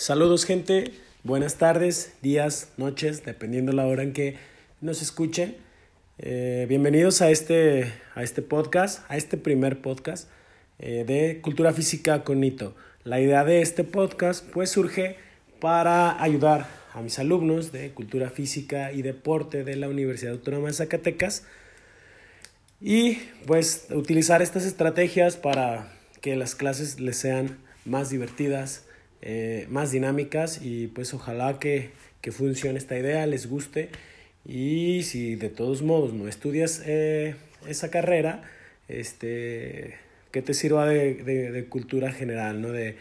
Saludos gente, buenas tardes, días, noches, dependiendo la hora en que nos escuchen. Eh, bienvenidos a este, a este podcast, a este primer podcast eh, de Cultura Física con Nito. La idea de este podcast pues surge para ayudar a mis alumnos de Cultura Física y Deporte de la Universidad Autónoma de Zacatecas y pues utilizar estas estrategias para que las clases les sean más divertidas, eh, más dinámicas y pues ojalá que, que, funcione esta idea, les guste y si de todos modos no estudias eh, esa carrera, este, que te sirva de, de, cultura general, ¿no? de,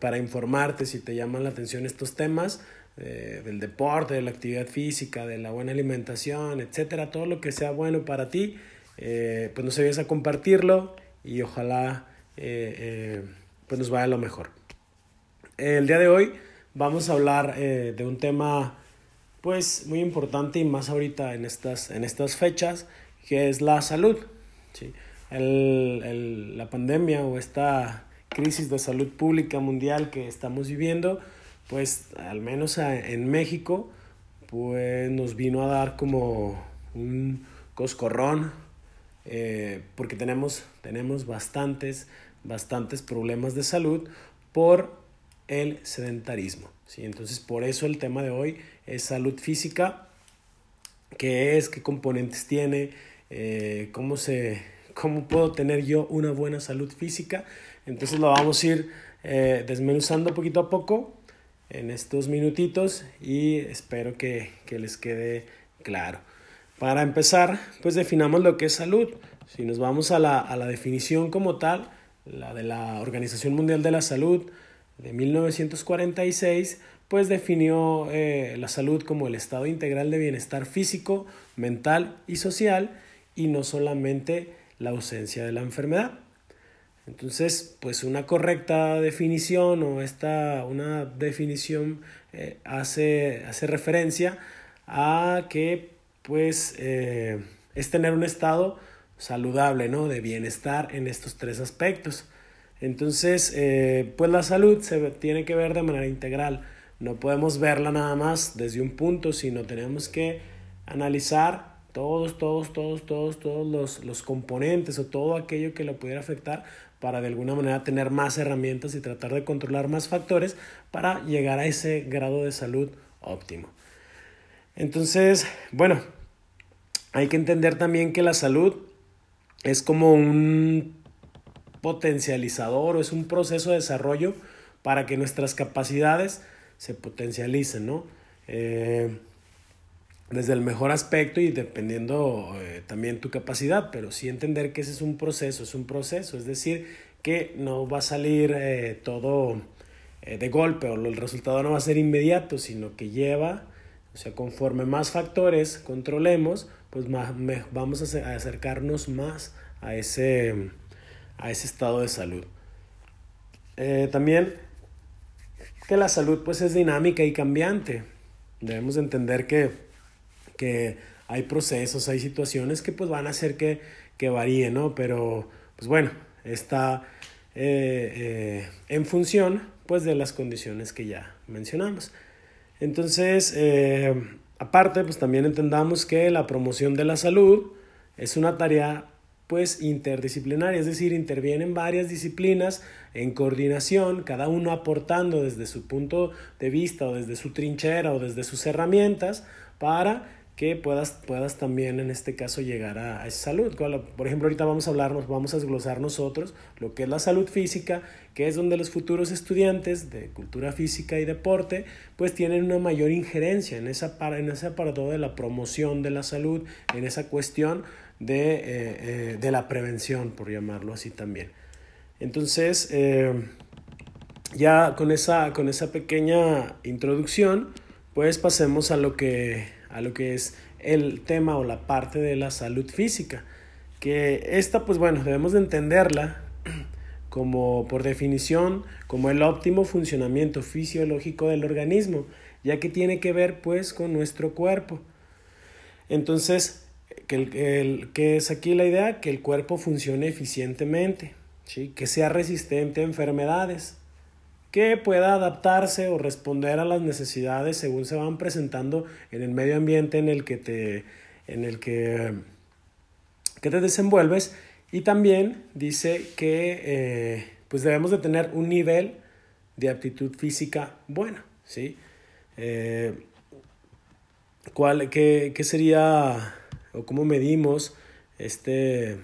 para informarte si te llaman la atención estos temas eh, del deporte, de la actividad física, de la buena alimentación, etcétera, todo lo que sea bueno para ti, pues no se olvides a compartirlo y ojalá pues nos vaya lo mejor. El día de hoy vamos a hablar eh, de un tema pues muy importante y más ahorita en estas, en estas fechas, que es la salud. ¿sí? El, el, la pandemia o esta crisis de salud pública mundial que estamos viviendo, pues al menos en México, pues nos vino a dar como un coscorrón, eh, porque tenemos, tenemos bastantes, bastantes problemas de salud por el sedentarismo. ¿sí? Entonces, por eso el tema de hoy es salud física, qué es, qué componentes tiene, eh, cómo, se, cómo puedo tener yo una buena salud física. Entonces lo vamos a ir eh, desmenuzando poquito a poco en estos minutitos y espero que, que les quede claro. Para empezar, pues definamos lo que es salud. Si nos vamos a la, a la definición como tal, la de la Organización Mundial de la Salud, de 1946, pues definió eh, la salud como el estado integral de bienestar físico, mental y social y no solamente la ausencia de la enfermedad. Entonces, pues una correcta definición o esta, una definición eh, hace, hace referencia a que pues eh, es tener un estado saludable, ¿no? De bienestar en estos tres aspectos. Entonces, eh, pues la salud se tiene que ver de manera integral. No podemos verla nada más desde un punto, sino tenemos que analizar todos, todos, todos, todos, todos los, los componentes o todo aquello que lo pudiera afectar para de alguna manera tener más herramientas y tratar de controlar más factores para llegar a ese grado de salud óptimo. Entonces, bueno, hay que entender también que la salud es como un potencializador o es un proceso de desarrollo para que nuestras capacidades se potencialicen, ¿no? Eh, desde el mejor aspecto y dependiendo eh, también tu capacidad, pero sí entender que ese es un proceso, es un proceso, es decir, que no va a salir eh, todo de golpe o el resultado no va a ser inmediato, sino que lleva, o sea, conforme más factores controlemos, pues más, vamos a acercarnos más a ese, a ese estado de salud. Eh, también que la salud pues es dinámica y cambiante. Debemos entender que, que hay procesos, hay situaciones que pues van a hacer que, que varíen, ¿no? Pero pues bueno, está eh, eh, en función pues de las condiciones que ya mencionamos. Entonces, aparte pues también entendamos que la promoción de la salud es una tarea pues interdisciplinaria, es decir, intervienen varias disciplinas en coordinación, cada uno aportando desde su punto de vista o desde su trinchera o desde sus herramientas para que puedas, puedas también en este caso llegar a, esa salud. Por ejemplo, ahorita vamos a hablar, vamos a desglosar nosotros lo que es la salud física, que es donde los futuros estudiantes de cultura física y deporte pues tienen una mayor injerencia en, esa, en ese apartado de la promoción de la salud, en esa cuestión de, eh, eh, de la prevención, por llamarlo así también. Entonces, eh, ya con esa, con esa pequeña introducción, pues pasemos a lo, que, a lo que es el tema o la parte de la salud física. Que esta, pues bueno, debemos de entenderla como por definición, como el óptimo funcionamiento fisiológico del organismo, ya que tiene que ver pues con nuestro cuerpo. Entonces, que, el, que es aquí la idea, que el cuerpo funcione eficientemente, ¿sí? que sea resistente a enfermedades, que pueda adaptarse o responder a las necesidades según se van presentando en el medio ambiente en el que te, en el que, que te desenvuelves. Y también dice que eh, pues debemos de tener un nivel de aptitud física buena. ¿sí? Eh, ¿cuál, qué, ¿Qué sería o cómo medimos este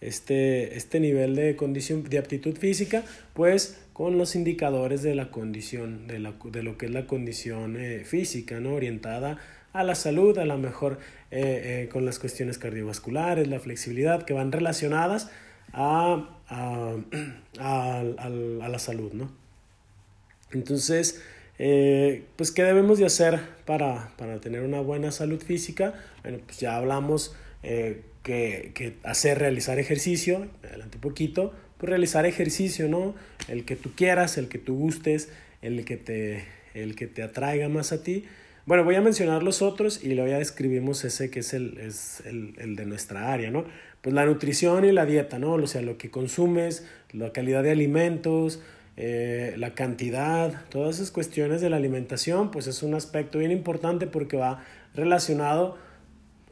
este, este nivel de condición de aptitud física, pues con los indicadores de la condición, de, la, de lo que es la condición eh, física, ¿no? orientada a la salud, a lo mejor eh, eh, con las cuestiones cardiovasculares, la flexibilidad, que van relacionadas a, a, a, a la salud. ¿no? Entonces, pues, ¿qué debemos de hacer para, para, tener una buena salud física? Bueno, pues ya hablamos que, hacer, realizar ejercicio, adelante un poquito, pues realizar ejercicio, ¿no? El que tú quieras, el que tú gustes, el que te, el que te atraiga más a ti. Bueno, voy a mencionar los otros y luego ya describimos ese que es el, es el, de nuestra área, ¿no? Pues la nutrición y la dieta, ¿no? O sea, lo que consumes, la calidad de alimentos, eh, la cantidad, todas esas cuestiones de la alimentación, pues es un aspecto bien importante porque va relacionado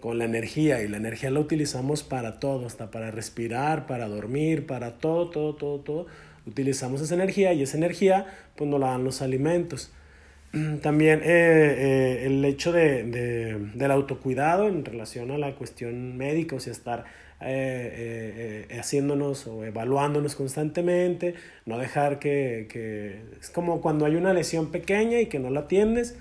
con la energía y la energía la utilizamos para todo, hasta para respirar, para dormir, para todo, todo, todo, todo. Utilizamos esa energía y esa energía pues nos la dan los alimentos. También eh, eh, el hecho de, de, del autocuidado en relación a la cuestión médica, o sea, estar eh, haciéndonos o evaluándonos constantemente, no dejar que, que, es como cuando hay una lesión pequeña y que no la atiendes,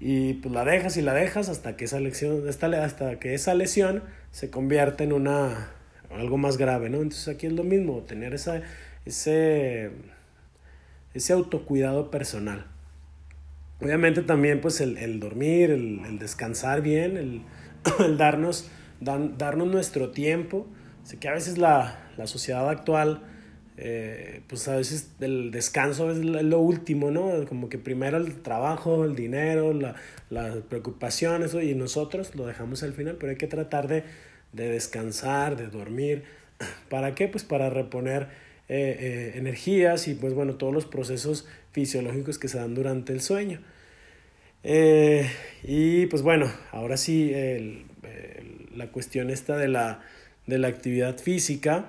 y pues la dejas y la dejas hasta que esa lesión, hasta que esa lesión se convierte en una algo más grave, ¿no? Entonces aquí es lo mismo, tener esa, ese, ese autocuidado personal. Obviamente también pues el, el dormir, el, el, descansar bien, el, el darnos, darnos nuestro tiempo. Sé que a veces la, la sociedad actual eh, pues a veces el descanso es lo último, ¿no? Como que primero el trabajo, el dinero, la, las preocupaciones, y nosotros lo dejamos al final, pero hay que tratar de, de descansar, de dormir. ¿Para qué? Pues para reponer eh, eh, energías y pues bueno, todos los procesos fisiológicos que se dan durante el sueño. y pues bueno, ahora sí, el, la cuestión esta de la, de la actividad física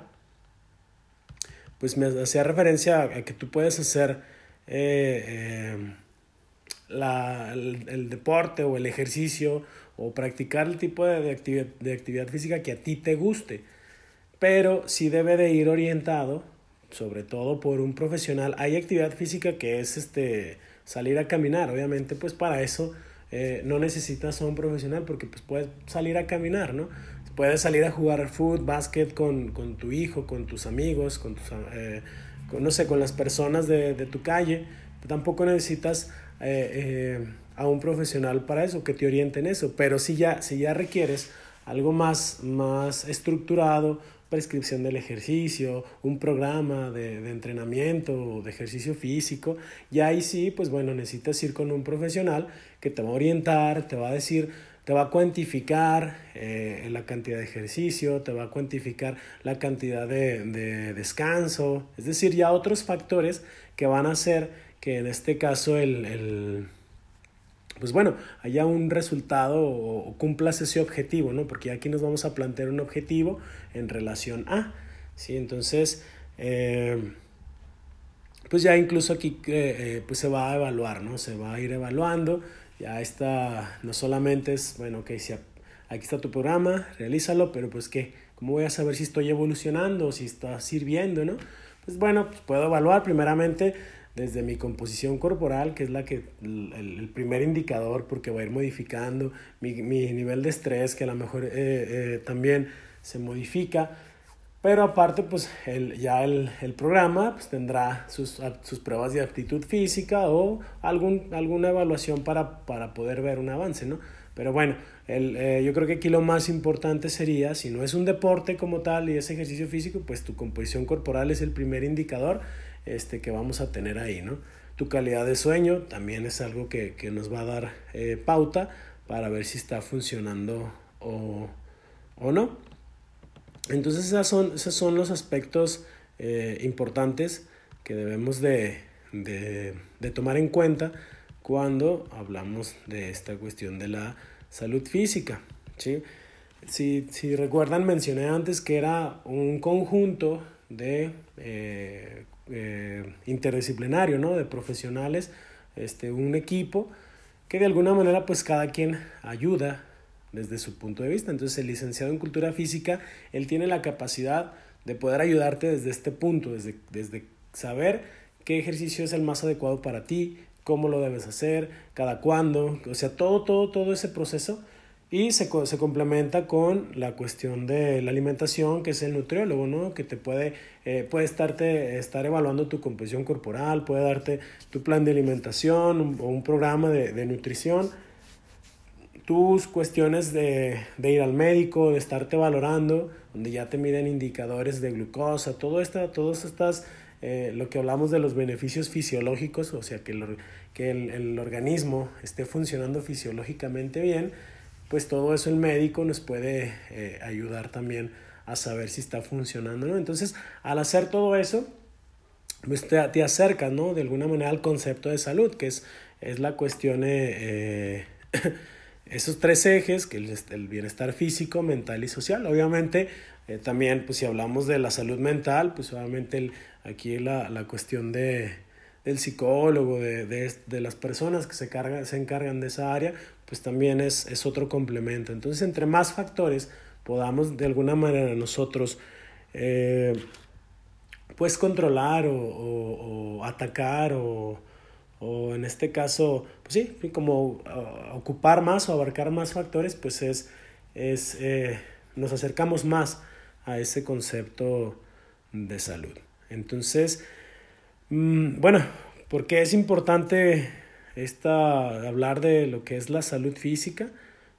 pues me hacía referencia a que tú puedes hacer eh, eh, la, el, deporte o el ejercicio o practicar el tipo de, actividad, de actividad física que a ti te guste, pero sí debe de ir orientado, sobre todo por un profesional. Hay actividad física que es este, salir a caminar, obviamente pues para eso eh, no necesitas a un profesional porque pues puedes salir a caminar, ¿no? Puedes salir a jugar fútbol, básquet con, con, tu hijo, con tus amigos, con tus, eh, con, no sé, con las personas de, de tu calle. Tampoco necesitas eh, eh, a un profesional para eso, que te oriente en eso. Pero si ya, si ya requieres algo más, más estructurado, prescripción del ejercicio, un programa de, de entrenamiento, de ejercicio físico, y ahí sí, pues bueno, necesitas ir con un profesional que te va a orientar, te va a decir, te va a cuantificar eh, la cantidad de ejercicio, te va a cuantificar la cantidad de, de, descanso, es decir, ya otros factores que van a hacer que en este caso el pues bueno, haya un resultado o, cumplas ese objetivo, ¿no? Porque aquí nos vamos a plantear un objetivo en relación a, ¿sí? Entonces, eh, pues ya incluso aquí eh, pues se va a evaluar, ¿no? Se va a ir evaluando ya está, no solamente es, bueno, que si aquí está tu programa, realízalo, pero pues qué, ¿cómo voy a saber si estoy evolucionando, si está sirviendo, no? Pues bueno, pues puedo evaluar primeramente desde mi composición corporal, que es la que, el, primer indicador, porque voy a ir modificando mi, mi nivel de estrés, que a lo mejor eh, eh, también se modifica pero aparte, pues el, ya el, el programa pues, tendrá sus, sus, pruebas de aptitud física o algún, alguna evaluación para, para poder ver un avance, ¿no? Pero bueno, el, eh, yo creo que aquí lo más importante sería, si no es un deporte como tal y es ejercicio físico, pues tu composición corporal es el primer indicador este, que vamos a tener ahí, ¿no? Tu calidad de sueño también es algo que, que nos va a dar eh, pauta para ver si está funcionando o, o no. Entonces son, esos son los aspectos eh, importantes que debemos de, de, de tomar en cuenta cuando hablamos de esta cuestión de la salud física. ¿sí? Si, si recuerdan, mencioné antes que era un conjunto de eh, eh, interdisciplinario, ¿no? De profesionales, este, un equipo que de alguna manera pues cada quien ayuda desde su punto de vista. Entonces el licenciado en cultura física, él tiene la capacidad de poder ayudarte desde este punto, desde, desde saber qué ejercicio es el más adecuado para ti, cómo lo debes hacer, cada cuándo, o sea, todo, todo, todo ese proceso y se, se, complementa con la cuestión de la alimentación, que es el nutriólogo, ¿no? Que te puede, eh, puede estarte, estar evaluando tu composición corporal, puede darte tu plan de alimentación o un programa de, de, nutrición. Tus cuestiones de, de, ir al médico, de estarte valorando, donde ya te miden indicadores de glucosa, todo esta, todas estas, eh, lo que hablamos de los beneficios fisiológicos, o sea, que, el, que el, el organismo esté funcionando fisiológicamente bien pues todo eso el médico nos puede eh, ayudar también a saber si está funcionando, ¿no? Entonces, al hacer todo eso, pues te, te acercas, ¿no? De alguna manera al concepto de salud, que es, es la cuestión, eh, esos tres ejes, que es el bienestar físico, mental y social. Obviamente, eh, también, pues si hablamos de la salud mental, pues obviamente el, aquí la, la cuestión de, del psicólogo, de, de, de, las personas que se, se encargan de esa área, pues también es, es otro complemento. Entonces, entre más factores podamos de alguna manera nosotros eh, pues controlar o, o, atacar o, o, en este caso, pues sí, como uh, ocupar más o abarcar más factores, pues es, es eh, nos acercamos más a ese concepto de salud. Entonces, Mm, bueno, porque es importante esta, hablar de lo que es la salud física.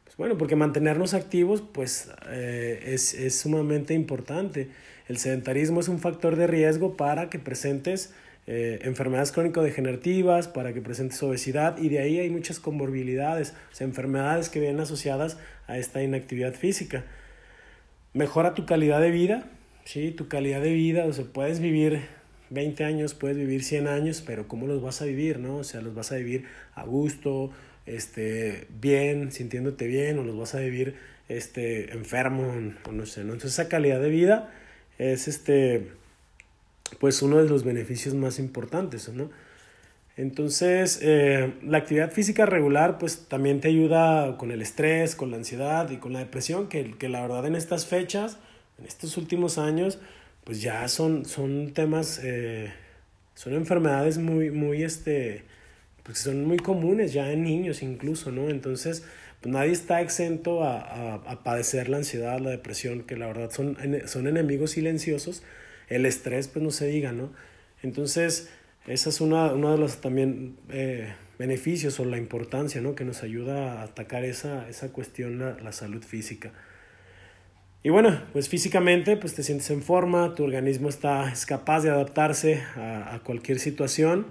Pues bueno, porque mantenernos activos pues eh, es, es, sumamente importante. El sedentarismo es un factor de riesgo para que presentes eh, enfermedades crónico-degenerativas, para que presentes obesidad y de ahí hay muchas comorbilidades, enfermedades que vienen asociadas a esta inactividad física. Mejora tu calidad de vida, ¿sí? Tu calidad de vida, o sea, puedes vivir 20 años, puedes vivir 100 años, pero ¿cómo los vas a vivir, no? O sea, los vas a vivir a gusto, este, bien, sintiéndote bien, o los vas a vivir este, enfermo, o no sé, ¿no? Entonces esa calidad de vida es este, pues uno de los beneficios más importantes, ¿no? Entonces, eh, la actividad física regular, pues también te ayuda con el estrés, con la ansiedad y con la depresión, que, que la verdad en estas fechas, en estos últimos años, pues ya son, son temas, eh, son enfermedades muy, muy, este, pues son muy comunes ya en niños incluso, ¿no? Entonces, pues nadie está exento a, a, padecer la ansiedad, la depresión, que la verdad son, son enemigos silenciosos. El estrés, pues no se diga, ¿no? Entonces, esa es una, uno de los también eh, beneficios o la importancia, ¿no? Que nos ayuda a atacar esa, esa cuestión, la, la salud física. Y bueno, pues físicamente pues te sientes en forma, tu organismo está, es capaz de adaptarse a, a cualquier situación.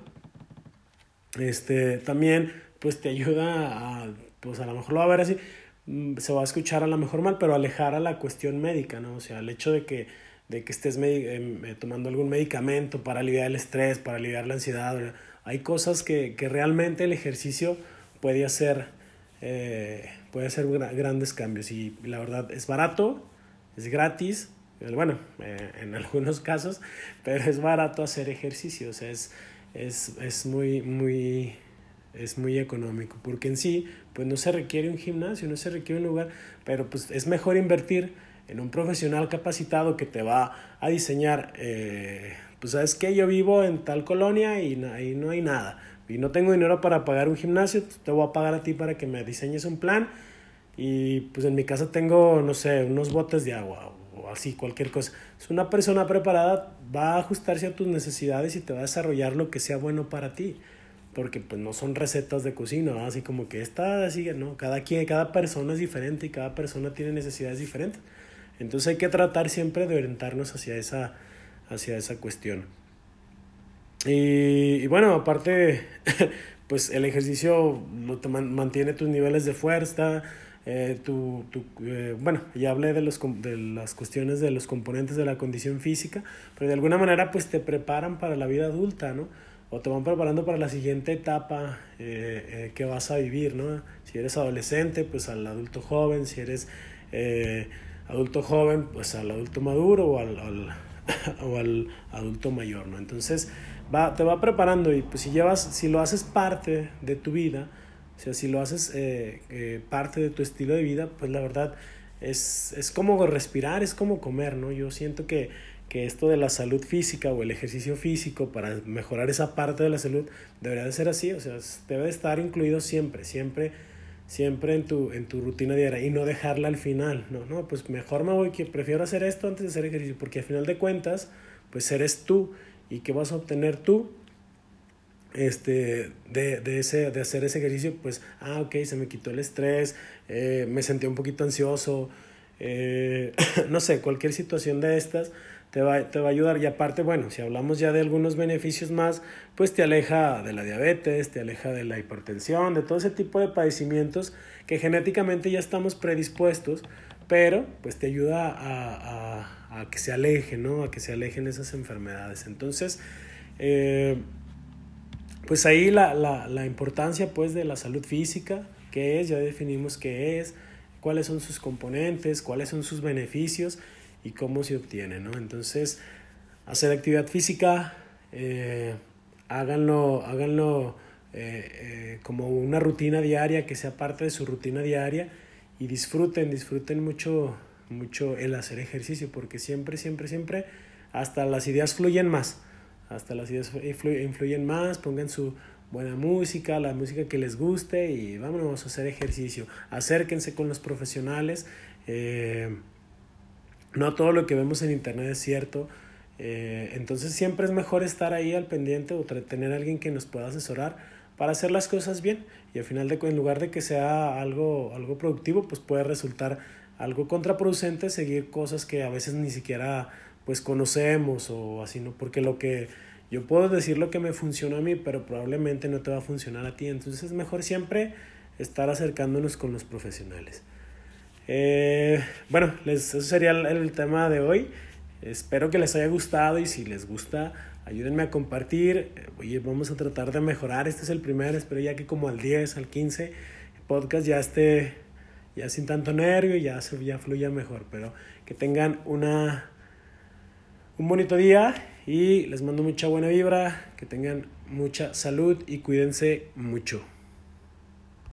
Este, también pues te ayuda a, pues a lo mejor lo va a ver así, mm, se va a escuchar a lo mejor mal, pero alejar a la cuestión médica, ¿no? O sea, el hecho de que, de que estés eh, tomando algún medicamento para aliviar el estrés, para aliviar la ansiedad, hay cosas que, que realmente el ejercicio puede hacer, eh, puede hacer grandes cambios y la verdad es barato, es gratis, bueno, eh, en algunos casos, pero es barato hacer ejercicio, o sea, es, es, es, muy, muy, es muy económico, porque en sí, pues no se requiere un gimnasio, no se requiere un lugar, pero pues es mejor invertir en un profesional capacitado que te va a diseñar, eh, pues sabes que yo vivo en tal colonia y no, ahí no hay nada, y no tengo dinero para pagar un gimnasio, te voy a pagar a ti para que me diseñes un plan y pues en mi casa tengo, no sé, unos botes de agua o así, cualquier cosa. Es una persona preparada, va a ajustarse a tus necesidades y te va a desarrollar lo que sea bueno para ti. Porque pues no son recetas de cocina, así como que esta sigue, ¿no? Cada, quien, cada persona es diferente y cada persona tiene necesidades diferentes. Entonces hay que tratar siempre de orientarnos hacia esa, hacia esa cuestión. Y, y bueno, aparte, pues el ejercicio mantiene tus niveles de fuerza, eh, tu, eh, bueno, ya hablé de, los, de las cuestiones de los componentes de la condición física, pero de alguna manera pues te preparan para la vida adulta, ¿no? o te van preparando para la siguiente etapa eh, eh, que vas a vivir, ¿no? Si eres adolescente, pues al adulto joven, si eres adulto joven, pues al adulto maduro o al, al o al adulto mayor, ¿no? Entonces va, te va preparando y pues si llevas, si lo haces parte de tu vida, o sea, si lo haces parte de tu estilo de vida, pues la verdad es, es como respirar, es como comer, ¿no? Yo siento que que esto de la salud física o el ejercicio físico para mejorar esa parte de la salud debería de ser así, o sea, debe de estar incluido siempre, siempre, siempre en tu, en tu rutina diaria y no dejarla al final, no, no, pues mejor me voy, que prefiero hacer esto antes de hacer ejercicio, porque al final de cuentas, pues eres tú y qué vas a obtener tú este, de, de, ese, de hacer ese ejercicio, pues, ah, ok, se me quitó el estrés, eh, me sentí un poquito ansioso, eh, no sé, cualquier situación de estas, te va, te va a ayudar. Y aparte, bueno, si hablamos ya de algunos beneficios más, pues te aleja de la diabetes, te aleja de la hipertensión, de todo ese tipo de padecimientos que genéticamente ya estamos predispuestos, pero pues te ayuda a, a, a que se alejen, ¿no? A que se alejen esas enfermedades. Entonces, eh, pues ahí la, la, la importancia pues de la salud física, qué es, ya definimos qué es, cuáles son sus componentes, cuáles son sus beneficios y cómo se obtiene, ¿no? Entonces, hacer actividad física, eh, háganlo, háganlo eh, eh, como una rutina diaria, que sea parte de su rutina diaria y disfruten, disfruten mucho, mucho el hacer ejercicio, porque siempre, siempre, siempre, hasta las ideas fluyen más, hasta las ideas influyen más, pongan su buena música, la música que les guste y vámonos a hacer ejercicio. Acérquense con los profesionales. Eh, no todo lo que vemos en internet es cierto. Eh, entonces siempre es mejor estar ahí al pendiente o tener a alguien que nos pueda asesorar para hacer las cosas bien. Y al final, de, en lugar de que sea algo, algo productivo, pues puede resultar algo contraproducente seguir cosas que a veces ni siquiera pues conocemos o así, ¿no? Porque lo que yo puedo decir lo que me funciona a mí, pero probablemente no te va a funcionar a ti. Entonces es mejor siempre estar acercándonos con los profesionales. Eh, bueno, les, eso sería el, tema de hoy. Espero que les haya gustado y si les gusta, ayúdenme a compartir. Oye, vamos a tratar de mejorar. Este es el primero, espero ya que como al 10, al 15 podcast ya esté ya sin tanto nervio, ya, ya fluya mejor. Pero que tengan una, un bonito día y les mando mucha buena vibra, que tengan mucha salud y cuídense mucho.